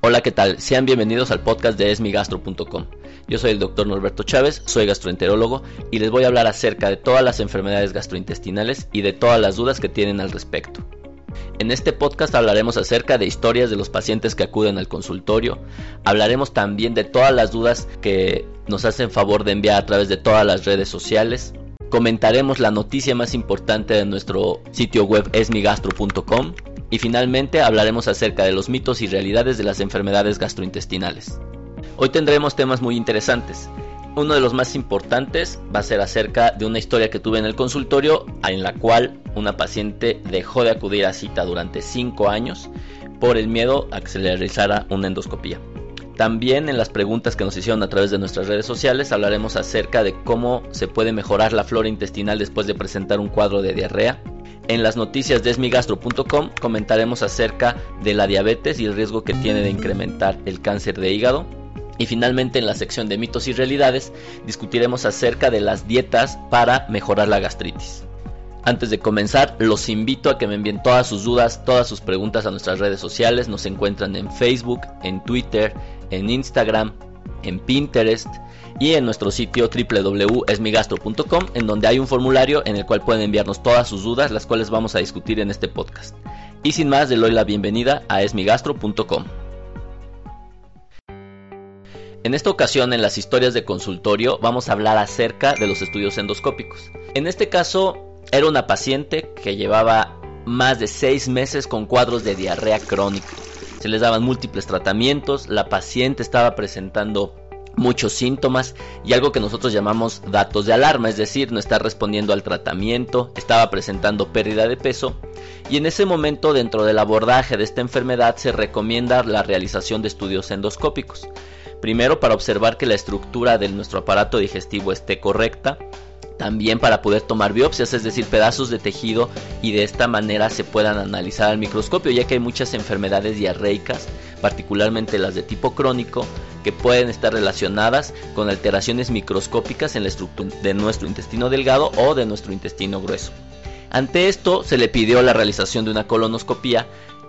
Hola, ¿qué tal? Sean bienvenidos al podcast de esmigastro.com. Yo soy el doctor Norberto Chávez, soy gastroenterólogo y les voy a hablar acerca de todas las enfermedades gastrointestinales y de todas las dudas que tienen al respecto. En este podcast hablaremos acerca de historias de los pacientes que acuden al consultorio, hablaremos también de todas las dudas que nos hacen favor de enviar a través de todas las redes sociales, comentaremos la noticia más importante de nuestro sitio web esmigastro.com y finalmente hablaremos acerca de los mitos y realidades de las enfermedades gastrointestinales. Hoy tendremos temas muy interesantes. Uno de los más importantes va a ser acerca de una historia que tuve en el consultorio en la cual una paciente dejó de acudir a cita durante 5 años por el miedo a que se le realizara una endoscopía. También en las preguntas que nos hicieron a través de nuestras redes sociales hablaremos acerca de cómo se puede mejorar la flora intestinal después de presentar un cuadro de diarrea en las noticias de esmigastro.com comentaremos acerca de la diabetes y el riesgo que tiene de incrementar el cáncer de hígado. Y finalmente en la sección de mitos y realidades discutiremos acerca de las dietas para mejorar la gastritis. Antes de comenzar, los invito a que me envíen todas sus dudas, todas sus preguntas a nuestras redes sociales. Nos encuentran en Facebook, en Twitter, en Instagram, en Pinterest y en nuestro sitio www.esmigastro.com en donde hay un formulario en el cual pueden enviarnos todas sus dudas las cuales vamos a discutir en este podcast. Y sin más, le doy la bienvenida a esmigastro.com. En esta ocasión, en las historias de consultorio, vamos a hablar acerca de los estudios endoscópicos. En este caso, era una paciente que llevaba más de 6 meses con cuadros de diarrea crónica. Se les daban múltiples tratamientos, la paciente estaba presentando muchos síntomas y algo que nosotros llamamos datos de alarma, es decir, no está respondiendo al tratamiento, estaba presentando pérdida de peso y en ese momento dentro del abordaje de esta enfermedad se recomienda la realización de estudios endoscópicos. Primero para observar que la estructura de nuestro aparato digestivo esté correcta, también para poder tomar biopsias, es decir, pedazos de tejido y de esta manera se puedan analizar al microscopio, ya que hay muchas enfermedades diarreicas, particularmente las de tipo crónico, que pueden estar relacionadas con alteraciones microscópicas en la estructura de nuestro intestino delgado o de nuestro intestino grueso. Ante esto se le pidió la realización de una colonoscopia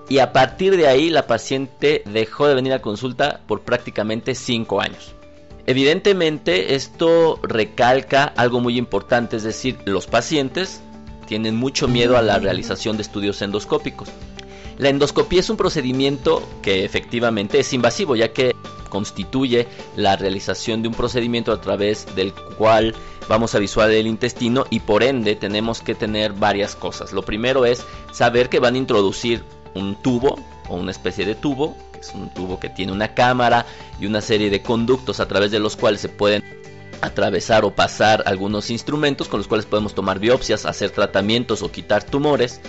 y a partir de ahí la paciente dejó de venir a consulta por prácticamente 5 años. Evidentemente esto recalca algo muy importante, es decir, los pacientes tienen mucho miedo a la realización de estudios endoscópicos. La endoscopía es un procedimiento que efectivamente es invasivo, ya que constituye la realización de un procedimiento a través del cual vamos a visualizar el intestino y por ende tenemos que tener varias cosas. Lo primero es saber que van a introducir un tubo o una especie de tubo es un tubo que tiene una cámara y una serie de conductos a través de los cuales se pueden atravesar o pasar algunos instrumentos con los cuales podemos tomar biopsias, hacer tratamientos o quitar tumores.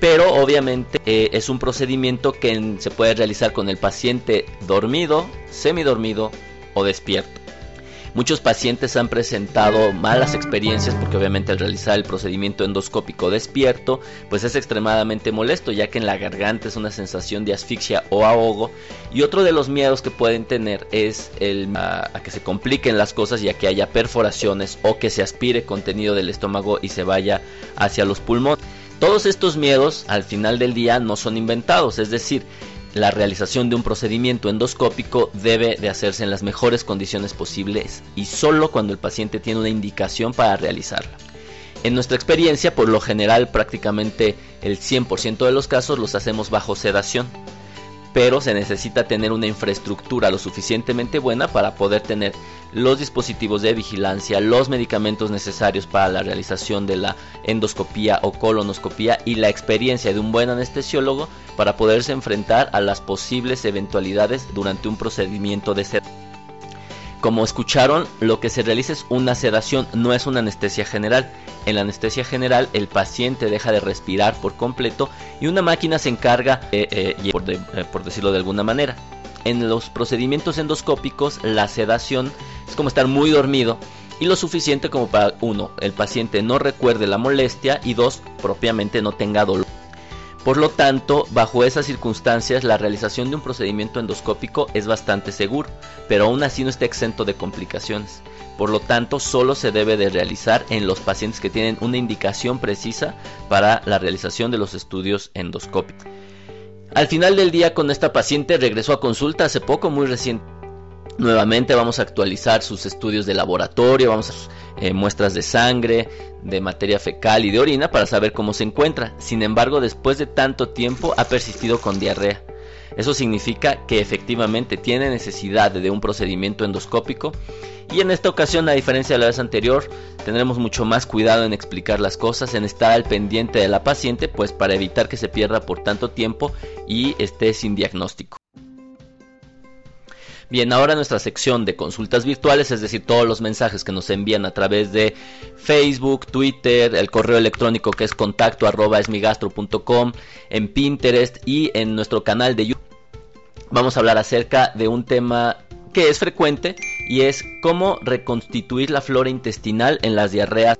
Pero obviamente eh, es un procedimiento que se puede realizar con el paciente dormido, semidormido o despierto. Muchos pacientes han presentado malas experiencias porque obviamente al realizar el procedimiento endoscópico despierto, pues es extremadamente molesto ya que en la garganta es una sensación de asfixia o ahogo y otro de los miedos que pueden tener es el a, que se compliquen las cosas y a que haya perforaciones o que se aspire contenido del estómago y se vaya hacia los pulmones. Todos estos miedos al final del día no son inventados, es decir, la realización de un procedimiento endoscópico debe de hacerse en las mejores condiciones posibles y solo cuando el paciente tiene una indicación para realizarla. En nuestra experiencia, por lo general, prácticamente el 100% de los casos los hacemos bajo sedación pero se necesita tener una infraestructura lo suficientemente buena para poder tener los dispositivos de vigilancia, los medicamentos necesarios para la realización de la endoscopía o colonoscopía y la experiencia de un buen anestesiólogo para poderse enfrentar a las posibles eventualidades durante un procedimiento de sedación. Como escucharon, lo que se realiza es una sedación, no es una anestesia general. En la anestesia general el paciente deja de respirar por completo y una máquina se encarga, eh, eh, por, eh, por decirlo de alguna manera. En los procedimientos endoscópicos la sedación es como estar muy dormido y lo suficiente como para uno, el paciente no recuerde la molestia y dos, propiamente no tenga dolor. Por lo tanto, bajo esas circunstancias, la realización de un procedimiento endoscópico es bastante seguro, pero aún así no está exento de complicaciones. Por lo tanto, solo se debe de realizar en los pacientes que tienen una indicación precisa para la realización de los estudios endoscópicos. Al final del día con esta paciente regresó a consulta hace poco, muy reciente. Nuevamente vamos a actualizar sus estudios de laboratorio, vamos eh, muestras de sangre, de materia fecal y de orina para saber cómo se encuentra. Sin embargo, después de tanto tiempo ha persistido con diarrea. Eso significa que efectivamente tiene necesidad de un procedimiento endoscópico y en esta ocasión, a diferencia de la vez anterior, tendremos mucho más cuidado en explicar las cosas, en estar al pendiente de la paciente, pues para evitar que se pierda por tanto tiempo y esté sin diagnóstico. Bien, ahora nuestra sección de consultas virtuales, es decir, todos los mensajes que nos envían a través de Facebook, Twitter, el correo electrónico que es contacto arroba esmigastro.com, en Pinterest y en nuestro canal de YouTube. Vamos a hablar acerca de un tema que es frecuente y es cómo reconstituir la flora intestinal en las diarreas.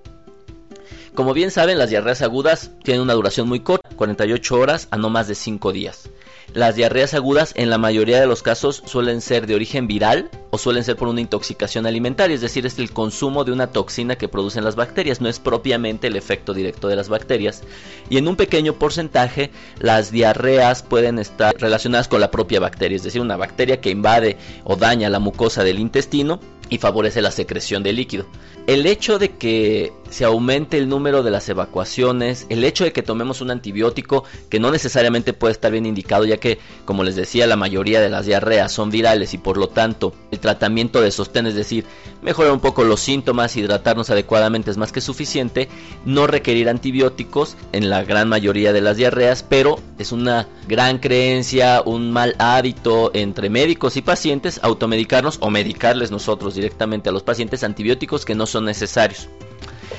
Como bien saben, las diarreas agudas tienen una duración muy corta, 48 horas a no más de 5 días. Las diarreas agudas en la mayoría de los casos suelen ser de origen viral o suelen ser por una intoxicación alimentaria, es decir, es el consumo de una toxina que producen las bacterias, no es propiamente el efecto directo de las bacterias. Y en un pequeño porcentaje las diarreas pueden estar relacionadas con la propia bacteria, es decir, una bacteria que invade o daña la mucosa del intestino y favorece la secreción de líquido. El hecho de que se aumente el número de las evacuaciones, el hecho de que tomemos un antibiótico que no necesariamente puede estar bien indicado, ya que, como les decía, la mayoría de las diarreas son virales y por lo tanto el tratamiento de sostén, es decir, mejorar un poco los síntomas, hidratarnos adecuadamente es más que suficiente, no requerir antibióticos en la gran mayoría de las diarreas, pero es una gran creencia, un mal hábito entre médicos y pacientes automedicarnos o medicarles nosotros directamente a los pacientes antibióticos que no son necesarios.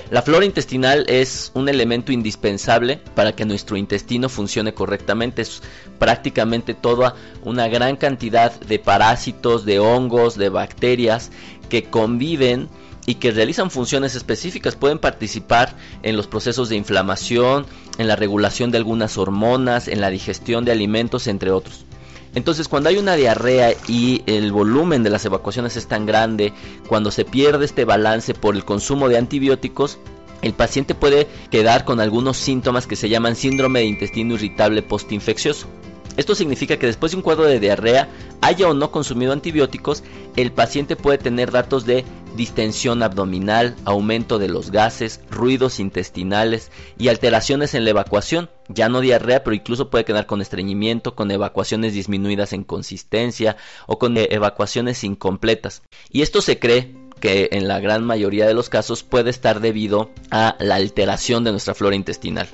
La flora intestinal es un elemento indispensable para que nuestro intestino funcione correctamente. Es prácticamente toda una gran cantidad de parásitos, de hongos, de bacterias que conviven y que realizan funciones específicas. Pueden participar en los procesos de inflamación, en la regulación de algunas hormonas, en la digestión de alimentos, entre otros. Entonces, cuando hay una diarrea y el volumen de las evacuaciones es tan grande, cuando se pierde este balance por el consumo de antibióticos, el paciente puede quedar con algunos síntomas que se llaman síndrome de intestino irritable postinfeccioso. Esto significa que después de un cuadro de diarrea, haya o no consumido antibióticos, el paciente puede tener datos de distensión abdominal, aumento de los gases, ruidos intestinales y alteraciones en la evacuación. Ya no diarrea, pero incluso puede quedar con estreñimiento, con evacuaciones disminuidas en consistencia o con evacuaciones incompletas. Y esto se cree que en la gran mayoría de los casos puede estar debido a la alteración de nuestra flora intestinal.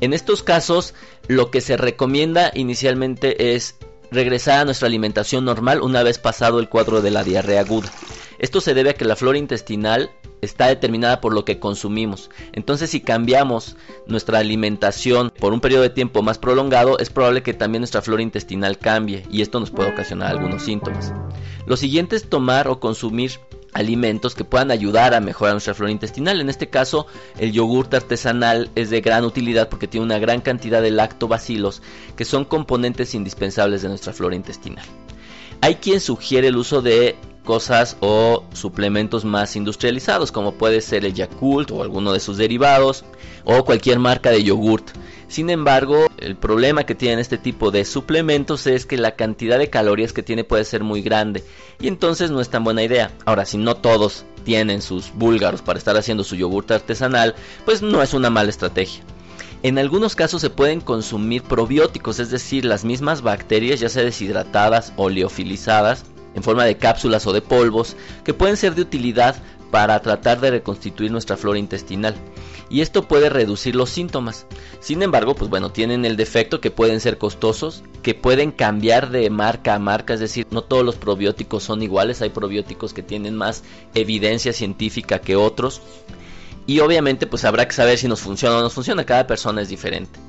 En estos casos, lo que se recomienda inicialmente es regresar a nuestra alimentación normal una vez pasado el cuadro de la diarrea aguda. Esto se debe a que la flora intestinal está determinada por lo que consumimos. Entonces si cambiamos nuestra alimentación por un periodo de tiempo más prolongado, es probable que también nuestra flora intestinal cambie y esto nos puede ocasionar algunos síntomas. Lo siguiente es tomar o consumir alimentos que puedan ayudar a mejorar nuestra flora intestinal. En este caso, el yogurte artesanal es de gran utilidad porque tiene una gran cantidad de lactobacilos que son componentes indispensables de nuestra flora intestinal. Hay quien sugiere el uso de cosas o suplementos más industrializados como puede ser el Yakult o alguno de sus derivados o cualquier marca de yogurt. Sin embargo, el problema que tienen este tipo de suplementos es que la cantidad de calorías que tiene puede ser muy grande y entonces no es tan buena idea. Ahora, si no todos tienen sus búlgaros para estar haciendo su yogurte artesanal, pues no es una mala estrategia. En algunos casos se pueden consumir probióticos, es decir, las mismas bacterias, ya sea deshidratadas o liofilizadas, en forma de cápsulas o de polvos, que pueden ser de utilidad para tratar de reconstituir nuestra flora intestinal y esto puede reducir los síntomas. Sin embargo, pues bueno, tienen el defecto que pueden ser costosos, que pueden cambiar de marca a marca, es decir, no todos los probióticos son iguales, hay probióticos que tienen más evidencia científica que otros y obviamente pues habrá que saber si nos funciona o no funciona, cada persona es diferente.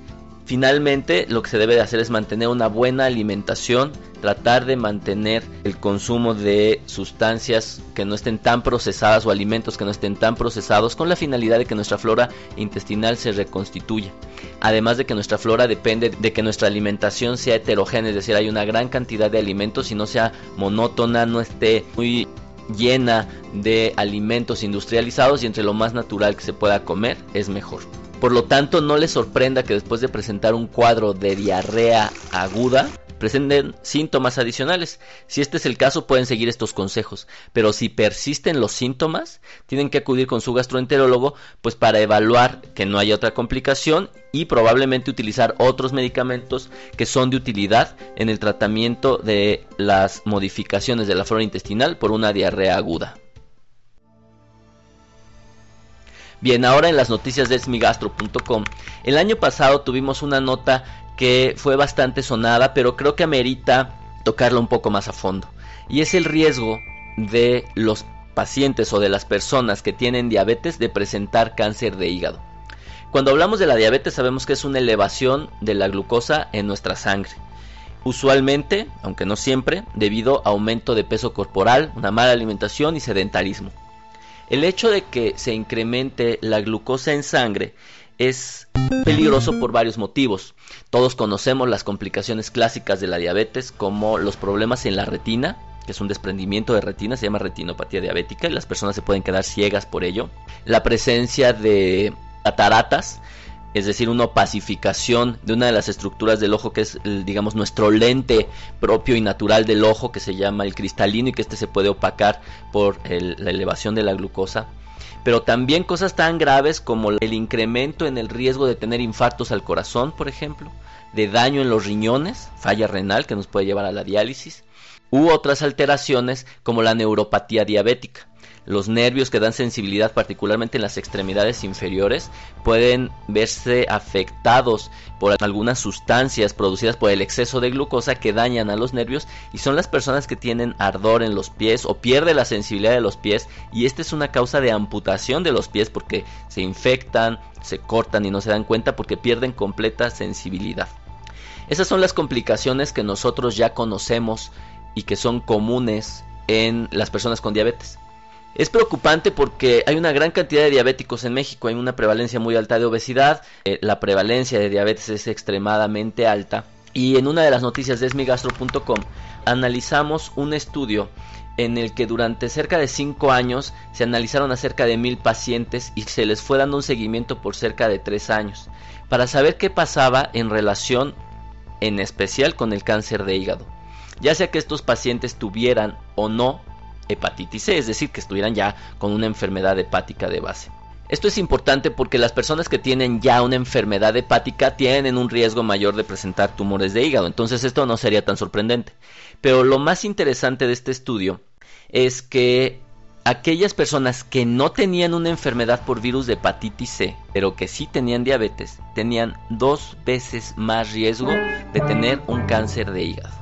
Finalmente, lo que se debe de hacer es mantener una buena alimentación, tratar de mantener el consumo de sustancias que no estén tan procesadas o alimentos que no estén tan procesados con la finalidad de que nuestra flora intestinal se reconstituya. Además de que nuestra flora depende de que nuestra alimentación sea heterogénea, es decir, hay una gran cantidad de alimentos y no sea monótona, no esté muy llena de alimentos industrializados y entre lo más natural que se pueda comer es mejor. Por lo tanto, no les sorprenda que después de presentar un cuadro de diarrea aguda, presenten síntomas adicionales. Si este es el caso, pueden seguir estos consejos. Pero si persisten los síntomas, tienen que acudir con su gastroenterólogo, pues para evaluar que no haya otra complicación y probablemente utilizar otros medicamentos que son de utilidad en el tratamiento de las modificaciones de la flora intestinal por una diarrea aguda. Bien, ahora en las noticias de smigastro.com. El año pasado tuvimos una nota que fue bastante sonada, pero creo que amerita tocarla un poco más a fondo. Y es el riesgo de los pacientes o de las personas que tienen diabetes de presentar cáncer de hígado. Cuando hablamos de la diabetes sabemos que es una elevación de la glucosa en nuestra sangre. Usualmente, aunque no siempre, debido a aumento de peso corporal, una mala alimentación y sedentarismo. El hecho de que se incremente la glucosa en sangre es peligroso por varios motivos. Todos conocemos las complicaciones clásicas de la diabetes como los problemas en la retina, que es un desprendimiento de retina, se llama retinopatía diabética y las personas se pueden quedar ciegas por ello. La presencia de cataratas, es decir, una opacificación de una de las estructuras del ojo que es, digamos, nuestro lente propio y natural del ojo que se llama el cristalino y que este se puede opacar por la elevación de la glucosa. Pero también cosas tan graves como el incremento en el riesgo de tener infartos al corazón, por ejemplo, de daño en los riñones, falla renal que nos puede llevar a la diálisis, u otras alteraciones como la neuropatía diabética los nervios que dan sensibilidad particularmente en las extremidades inferiores pueden verse afectados por algunas sustancias producidas por el exceso de glucosa que dañan a los nervios y son las personas que tienen ardor en los pies o pierde la sensibilidad de los pies y esta es una causa de amputación de los pies porque se infectan, se cortan y no se dan cuenta porque pierden completa sensibilidad. Esas son las complicaciones que nosotros ya conocemos y que son comunes en las personas con diabetes. Es preocupante porque hay una gran cantidad de diabéticos en México, hay una prevalencia muy alta de obesidad, eh, la prevalencia de diabetes es extremadamente alta y en una de las noticias de esmigastro.com analizamos un estudio en el que durante cerca de 5 años se analizaron a cerca de mil pacientes y se les fue dando un seguimiento por cerca de 3 años para saber qué pasaba en relación en especial con el cáncer de hígado. Ya sea que estos pacientes tuvieran o no hepatitis C, es decir, que estuvieran ya con una enfermedad hepática de base. Esto es importante porque las personas que tienen ya una enfermedad hepática tienen un riesgo mayor de presentar tumores de hígado, entonces esto no sería tan sorprendente. Pero lo más interesante de este estudio es que aquellas personas que no tenían una enfermedad por virus de hepatitis C, pero que sí tenían diabetes, tenían dos veces más riesgo de tener un cáncer de hígado.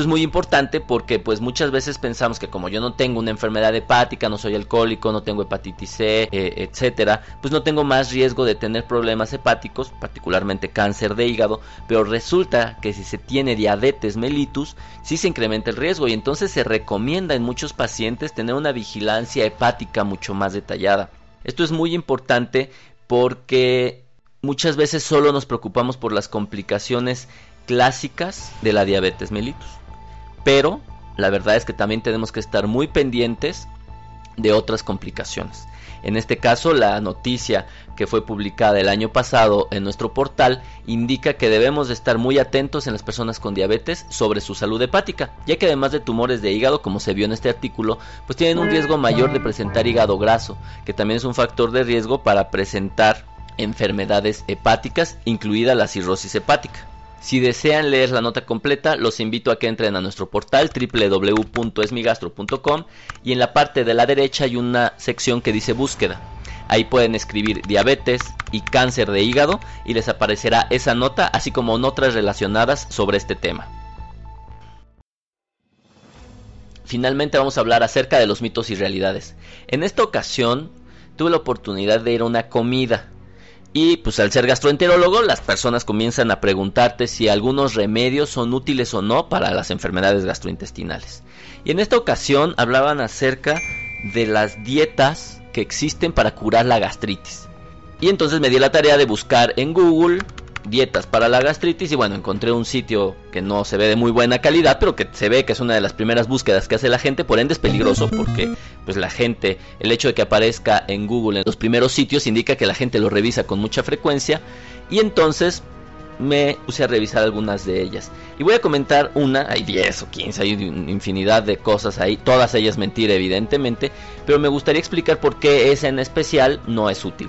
Esto es muy importante porque pues muchas veces pensamos que como yo no tengo una enfermedad hepática, no soy alcohólico, no tengo hepatitis C, eh, etcétera, pues no tengo más riesgo de tener problemas hepáticos, particularmente cáncer de hígado, pero resulta que si se tiene diabetes mellitus, sí se incrementa el riesgo y entonces se recomienda en muchos pacientes tener una vigilancia hepática mucho más detallada. Esto es muy importante porque muchas veces solo nos preocupamos por las complicaciones clásicas de la diabetes mellitus. Pero la verdad es que también tenemos que estar muy pendientes de otras complicaciones. En este caso, la noticia que fue publicada el año pasado en nuestro portal indica que debemos de estar muy atentos en las personas con diabetes sobre su salud hepática, ya que además de tumores de hígado, como se vio en este artículo, pues tienen un riesgo mayor de presentar hígado graso, que también es un factor de riesgo para presentar enfermedades hepáticas, incluida la cirrosis hepática. Si desean leer la nota completa, los invito a que entren a nuestro portal www.esmigastro.com y en la parte de la derecha hay una sección que dice búsqueda. Ahí pueden escribir diabetes y cáncer de hígado y les aparecerá esa nota así como otras relacionadas sobre este tema. Finalmente vamos a hablar acerca de los mitos y realidades. En esta ocasión tuve la oportunidad de ir a una comida Y pues al ser gastroenterólogo, las personas comienzan a preguntarte si algunos remedios son útiles o no para las enfermedades gastrointestinales. Y en esta ocasión hablaban acerca de las dietas que existen para curar la gastritis. Y entonces me di la tarea de buscar en Google dietas para la gastritis y bueno, encontré un sitio que no se ve de muy buena calidad, pero que se ve que es una de las primeras búsquedas que hace la gente, por ende es peligroso porque pues la gente, el hecho de que aparezca en Google en los primeros sitios indica que la gente lo revisa con mucha frecuencia y entonces me puse a revisar algunas de ellas. Y voy a comentar una, hay 10 o 15, hay infinidad de cosas ahí, todas ellas mentira evidentemente, pero me gustaría explicar por qué esa en especial no es útil.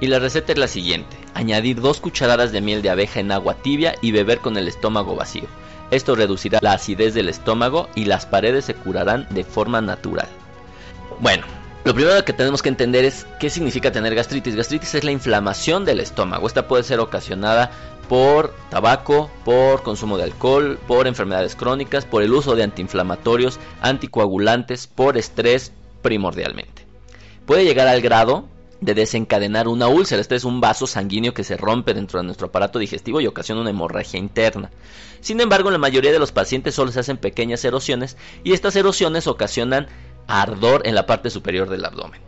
Y la receta es la siguiente, añadir dos cucharadas de miel de abeja en agua tibia y beber con el estómago vacío. Esto reducirá la acidez del estómago y las paredes se curarán de forma natural. Bueno, lo primero que tenemos que entender es qué significa tener gastritis. Gastritis es la inflamación del estómago. Esta puede ser ocasionada por tabaco, por consumo de alcohol, por enfermedades crónicas, por el uso de antiinflamatorios, anticoagulantes, por estrés primordialmente. Puede llegar al grado de desencadenar una úlcera. Este es un vaso sanguíneo que se rompe dentro de nuestro aparato digestivo y ocasiona una hemorragia interna. Sin embargo, en la mayoría de los pacientes solo se hacen pequeñas erosiones y estas erosiones ocasionan ardor en la parte superior del abdomen.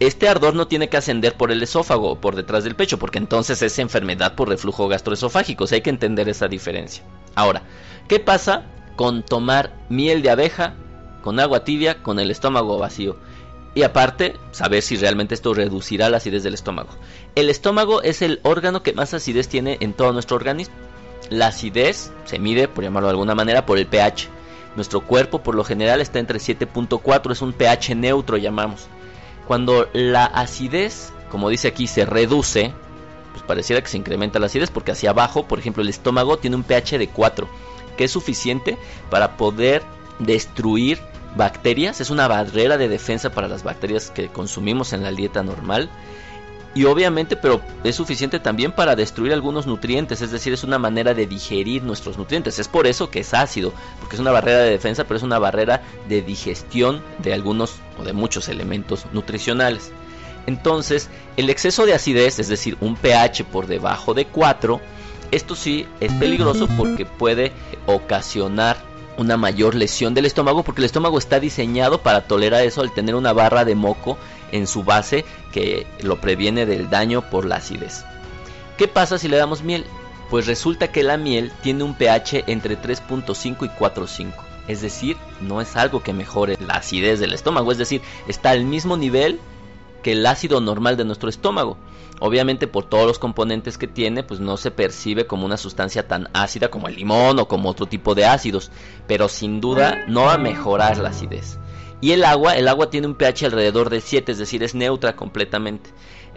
Este ardor no tiene que ascender por el esófago o por detrás del pecho, porque entonces es enfermedad por reflujo gastroesofágico. hay que entender esa diferencia. Ahora, ¿qué pasa con tomar miel de abeja con agua tibia con el estómago vacío? Y aparte, saber si realmente esto reducirá la acidez del estómago. El estómago es el órgano que más acidez tiene en todo nuestro organismo. La acidez se mide, por llamarlo de alguna manera, por el pH. Nuestro cuerpo por lo general está entre 7.4, es un pH neutro llamamos. Cuando la acidez, como dice aquí, se reduce, pues pareciera que se incrementa la acidez porque hacia abajo, por ejemplo, el estómago tiene un pH de 4, que es suficiente para poder destruir bacterias, es una barrera de defensa para las bacterias que consumimos en la dieta normal. Y obviamente, pero es suficiente también para destruir algunos nutrientes, es decir, es una manera de digerir nuestros nutrientes. Es por eso que es ácido, porque es una barrera de defensa, pero es una barrera de digestión de algunos o de muchos elementos nutricionales. Entonces, el exceso de acidez, es decir, un pH por debajo de 4, esto sí es peligroso porque puede ocasionar una mayor lesión del estómago porque el estómago está diseñado para tolerar eso al tener una barra de moco en su base que lo previene del daño por la acidez. ¿Qué pasa si le damos miel? Pues resulta que la miel tiene un pH entre 3.5 y 4.5. Es decir, no es algo que mejore la acidez del estómago, es decir, está al mismo nivel que el ácido normal de nuestro estómago. Obviamente por todos los componentes que tiene, pues no se percibe como una sustancia tan ácida como el limón o como otro tipo de ácidos, pero sin duda no va a mejorar la acidez. Y el agua, el agua tiene un pH alrededor de 7, es decir, es neutra completamente.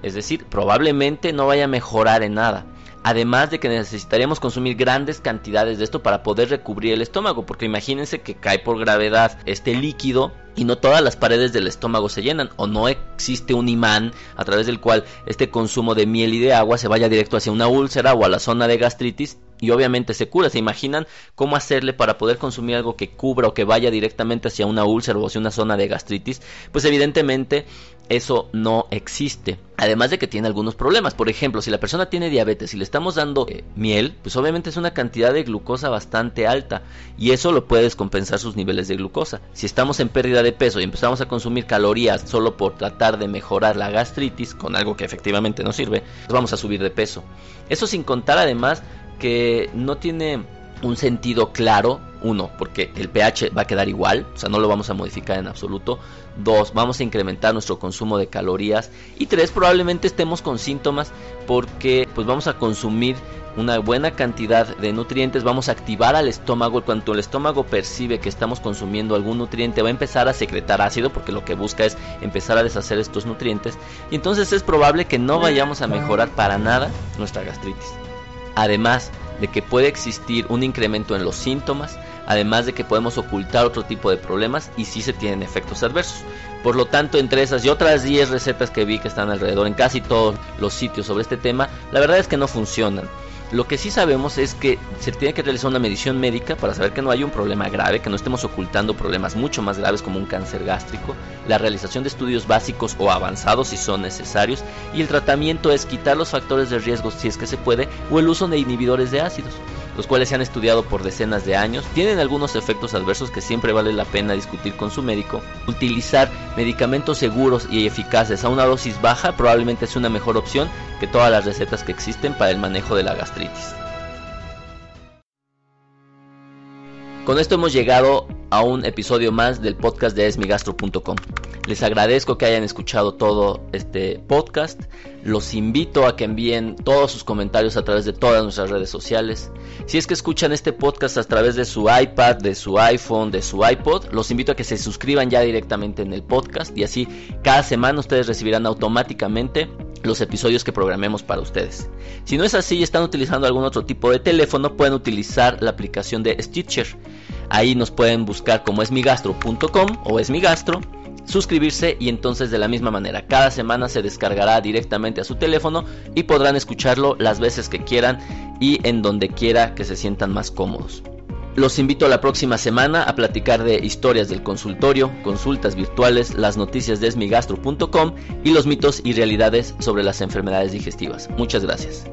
Es decir, probablemente no vaya a mejorar en nada. Además de que necesitaríamos consumir grandes cantidades de esto para poder recubrir el estómago, porque imagínense que cae por gravedad este líquido y no todas las paredes del estómago se llenan o no existe un imán a través del cual este consumo de miel y de agua se vaya directo hacia una úlcera o a la zona de gastritis y obviamente se cura. ¿Se imaginan cómo hacerle para poder consumir algo que cubra o que vaya directamente hacia una úlcera o hacia una zona de gastritis? Pues evidentemente eso no existe. Además de que tiene algunos problemas. Por ejemplo, si la persona tiene diabetes y le estamos dando eh, miel, pues obviamente es una cantidad de glucosa bastante alta y eso lo puede descompensar sus niveles de glucosa. Si estamos en pérdida de peso y empezamos a consumir calorías solo por tratar de mejorar la gastritis con algo que efectivamente no sirve, pues vamos a subir de peso. Eso sin contar además que no tiene un sentido claro. Uno, porque el pH va a quedar igual, o sea, no lo vamos a modificar en absoluto. Dos, vamos a incrementar nuestro consumo de calorías. Y tres, probablemente estemos con síntomas porque pues vamos a consumir una buena cantidad de nutrientes, vamos a activar al estómago. Cuando el estómago percibe que estamos consumiendo algún nutriente, va a empezar a secretar ácido porque lo que busca es empezar a deshacer estos nutrientes. Y entonces es probable que no vayamos a mejorar para nada nuestra gastritis. Además de que puede existir un incremento en los síntomas, además de que podemos ocultar otro tipo de problemas y sí se tienen efectos adversos. Por lo tanto, entre esas y otras 10 recetas que vi que están alrededor en casi todos los sitios sobre este tema, la verdad es que no funcionan. Lo que sí sabemos es que se tiene que realizar una medición médica para saber que no hay un problema grave, que no estemos ocultando problemas mucho más graves como un cáncer gástrico, la realización de estudios básicos o avanzados si son necesarios, y el tratamiento es quitar los factores de riesgo si es que se puede, o el uso de inhibidores de ácidos los cuales se han estudiado por decenas de años, tienen algunos efectos adversos que siempre vale la pena discutir con su médico. Utilizar medicamentos seguros y eficaces a una dosis baja probablemente es una mejor opción que todas las recetas que existen para el manejo de la gastritis. Con esto hemos llegado a un episodio más del podcast de esmigastro.com. Les agradezco que hayan escuchado todo este podcast. Los invito a que envíen todos sus comentarios a través de todas nuestras redes sociales. Si es que escuchan este podcast a través de su iPad, de su iPhone, de su iPod, los invito a que se suscriban ya directamente en el podcast y así cada semana ustedes recibirán automáticamente los episodios que programemos para ustedes. Si no es así y están utilizando algún otro tipo de teléfono, pueden utilizar la aplicación de Stitcher. Ahí nos pueden buscar como esmigastro.com o esmigastro suscribirse y entonces de la misma manera cada semana se descargará directamente a su teléfono y podrán escucharlo las veces que quieran y en donde quiera que se sientan más cómodos. Los invito a la próxima semana a platicar de historias del consultorio, consultas virtuales, las noticias de esmigastro.com y los mitos y realidades sobre las enfermedades digestivas. Muchas gracias.